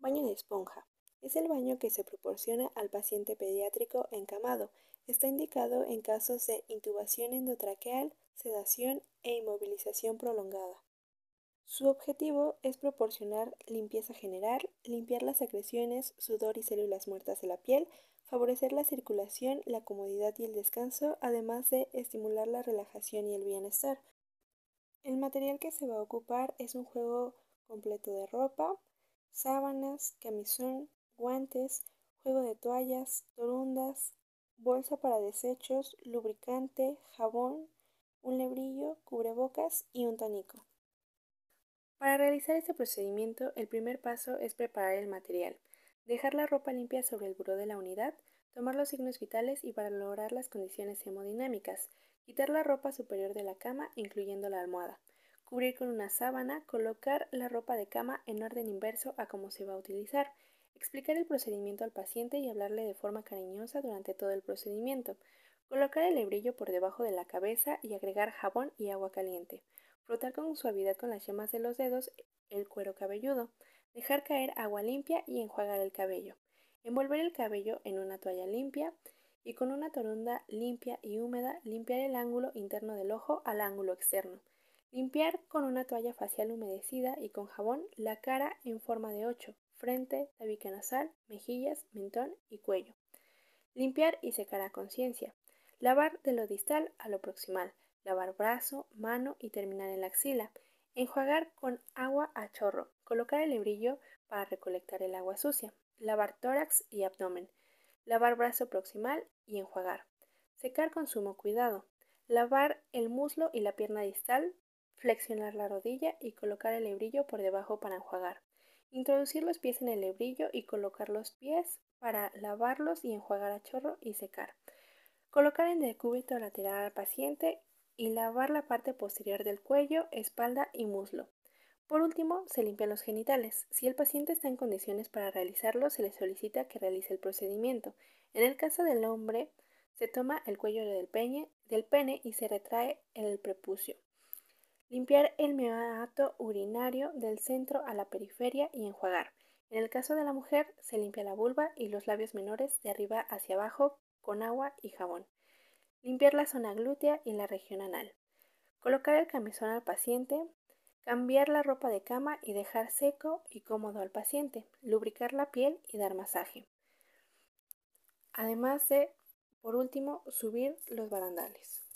Baño de esponja. Es el baño que se proporciona al paciente pediátrico encamado. Está indicado en casos de intubación endotraqueal, sedación e inmovilización prolongada. Su objetivo es proporcionar limpieza general, limpiar las secreciones, sudor y células muertas de la piel, favorecer la circulación, la comodidad y el descanso, además de estimular la relajación y el bienestar. El material que se va a ocupar es un juego completo de ropa, sábanas, camisón, guantes, juego de toallas, torundas, bolsa para desechos, lubricante, jabón, un lebrillo, cubrebocas y un tanico. Para realizar este procedimiento, el primer paso es preparar el material, dejar la ropa limpia sobre el buró de la unidad, tomar los signos vitales y para lograr las condiciones hemodinámicas, quitar la ropa superior de la cama, incluyendo la almohada, cubrir con una sábana, colocar la ropa de cama en orden inverso a cómo se va a utilizar, explicar el procedimiento al paciente y hablarle de forma cariñosa durante todo el procedimiento, colocar el hebrillo por debajo de la cabeza y agregar jabón y agua caliente, frotar con suavidad con las yemas de los dedos el cuero cabelludo, dejar caer agua limpia y enjuagar el cabello, envolver el cabello en una toalla limpia y con una torunda limpia y húmeda limpiar el ángulo interno del ojo al ángulo externo, Limpiar con una toalla facial humedecida y con jabón la cara en forma de 8, frente, tabique nasal, mejillas, mentón y cuello. Limpiar y secar a conciencia. Lavar de lo distal a lo proximal. Lavar brazo, mano y terminar en la axila. Enjuagar con agua a chorro. Colocar el hebrillo para recolectar el agua sucia. Lavar tórax y abdomen. Lavar brazo proximal y enjuagar. Secar con sumo cuidado. Lavar el muslo y la pierna distal Flexionar la rodilla y colocar el hebrillo por debajo para enjuagar. Introducir los pies en el hebrillo y colocar los pies para lavarlos y enjuagar a chorro y secar. Colocar en decúbito lateral al paciente y lavar la parte posterior del cuello, espalda y muslo. Por último, se limpian los genitales. Si el paciente está en condiciones para realizarlo, se le solicita que realice el procedimiento. En el caso del hombre, se toma el cuello del, del pene y se retrae el prepucio. Limpiar el meato urinario del centro a la periferia y enjuagar. En el caso de la mujer, se limpia la vulva y los labios menores de arriba hacia abajo con agua y jabón. Limpiar la zona glútea y la región anal. Colocar el camisón al paciente. Cambiar la ropa de cama y dejar seco y cómodo al paciente. Lubricar la piel y dar masaje. Además de, por último, subir los barandales.